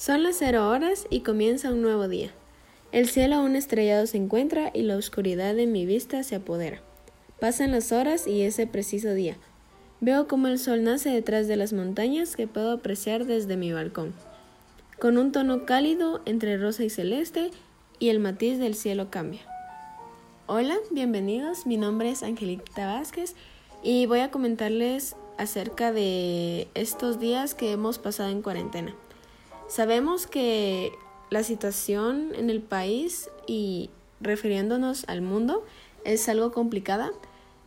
Son las cero horas y comienza un nuevo día. El cielo aún estrellado se encuentra y la oscuridad de mi vista se apodera. Pasan las horas y ese preciso día. Veo como el sol nace detrás de las montañas que puedo apreciar desde mi balcón, con un tono cálido entre rosa y celeste y el matiz del cielo cambia. Hola, bienvenidos, mi nombre es Angelita Vázquez y voy a comentarles acerca de estos días que hemos pasado en cuarentena. Sabemos que la situación en el país y refiriéndonos al mundo es algo complicada,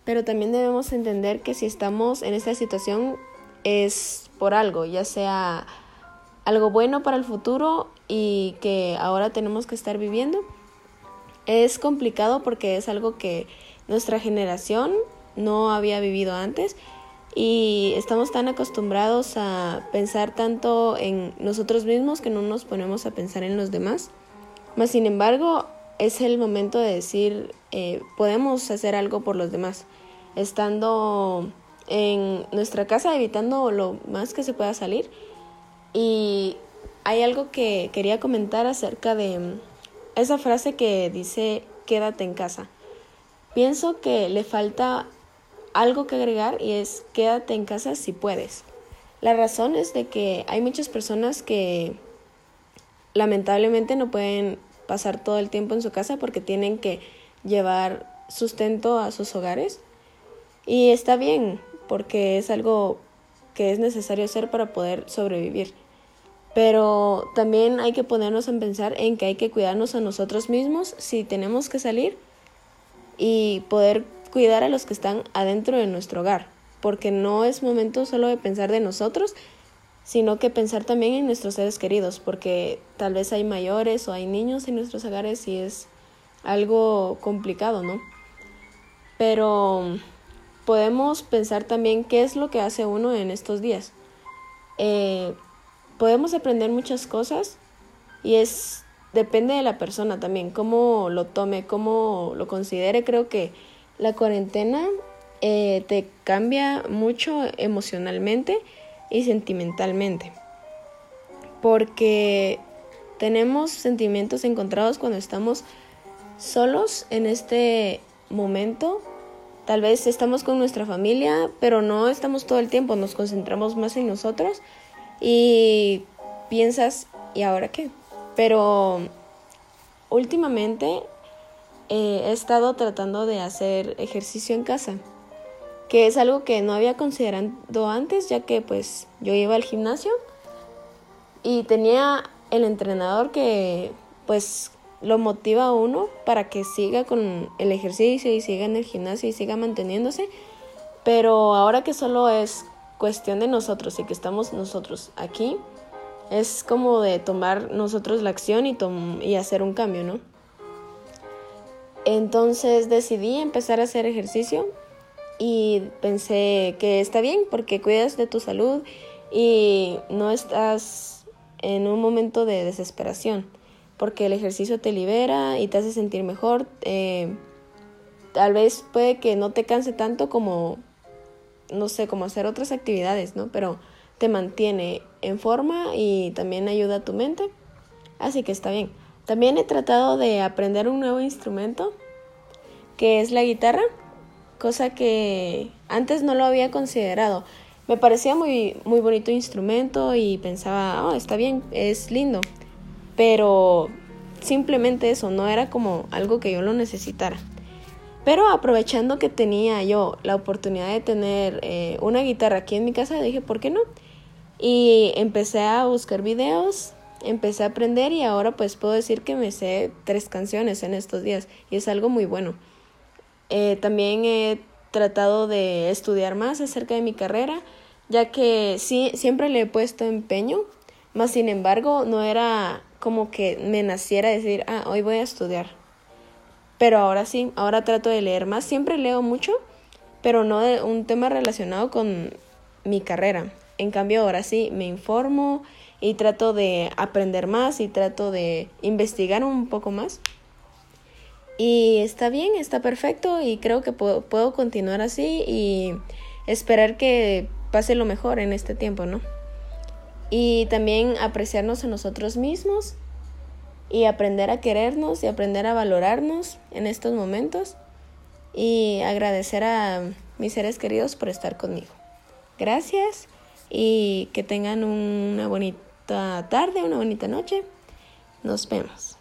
pero también debemos entender que si estamos en esta situación es por algo, ya sea algo bueno para el futuro y que ahora tenemos que estar viviendo. Es complicado porque es algo que nuestra generación no había vivido antes y estamos tan acostumbrados a pensar tanto en nosotros mismos que no nos ponemos a pensar en los demás. Mas, sin embargo, es el momento de decir, eh, podemos hacer algo por los demás, estando en nuestra casa, evitando lo más que se pueda salir. Y hay algo que quería comentar acerca de esa frase que dice, quédate en casa. Pienso que le falta algo que agregar y es quédate en casa si puedes. La razón es de que hay muchas personas que lamentablemente no pueden pasar todo el tiempo en su casa porque tienen que llevar sustento a sus hogares. Y está bien, porque es algo que es necesario hacer para poder sobrevivir. Pero también hay que ponernos a pensar en que hay que cuidarnos a nosotros mismos si tenemos que salir y poder cuidar a los que están adentro de nuestro hogar, porque no es momento solo de pensar de nosotros, sino que pensar también en nuestros seres queridos, porque tal vez hay mayores o hay niños en nuestros hogares y es algo complicado, ¿no? Pero podemos pensar también qué es lo que hace uno en estos días. Eh, podemos aprender muchas cosas y es depende de la persona también, cómo lo tome, cómo lo considere. Creo que la cuarentena eh, te cambia mucho emocionalmente y sentimentalmente. Porque tenemos sentimientos encontrados cuando estamos solos en este momento. Tal vez estamos con nuestra familia, pero no estamos todo el tiempo, nos concentramos más en nosotros y piensas, ¿y ahora qué? Pero últimamente eh, he estado tratando de hacer ejercicio en casa, que es algo que no había considerado antes, ya que pues yo iba al gimnasio y tenía el entrenador que pues lo motiva a uno para que siga con el ejercicio y siga en el gimnasio y siga manteniéndose, pero ahora que solo es cuestión de nosotros y que estamos nosotros aquí, es como de tomar nosotros la acción y, y hacer un cambio, ¿no? Entonces decidí empezar a hacer ejercicio y pensé que está bien porque cuidas de tu salud y no estás en un momento de desesperación porque el ejercicio te libera y te hace sentir mejor. Eh, tal vez puede que no te canse tanto como, no sé, como hacer otras actividades, ¿no? Pero te mantiene en forma y también ayuda a tu mente. Así que está bien. También he tratado de aprender un nuevo instrumento, que es la guitarra, cosa que antes no lo había considerado. Me parecía muy, muy bonito instrumento y pensaba, oh, está bien, es lindo. Pero simplemente eso, no era como algo que yo lo necesitara. Pero aprovechando que tenía yo la oportunidad de tener eh, una guitarra aquí en mi casa, dije, ¿por qué no? Y empecé a buscar videos empecé a aprender y ahora pues puedo decir que me sé tres canciones en estos días y es algo muy bueno. Eh, también he tratado de estudiar más acerca de mi carrera, ya que sí, siempre le he puesto empeño, más sin embargo no era como que me naciera decir, ah, hoy voy a estudiar. Pero ahora sí, ahora trato de leer más, siempre leo mucho, pero no de un tema relacionado con mi carrera. En cambio, ahora sí me informo y trato de aprender más y trato de investigar un poco más. Y está bien, está perfecto y creo que puedo, puedo continuar así y esperar que pase lo mejor en este tiempo, ¿no? y también apreciarnos a nosotros mismos y aprender a querernos y aprender a valorarnos en estos momentos y agradecer a mis seres queridos por estar conmigo. Gracias y que tengan una bonita tarde, una bonita noche. Nos vemos.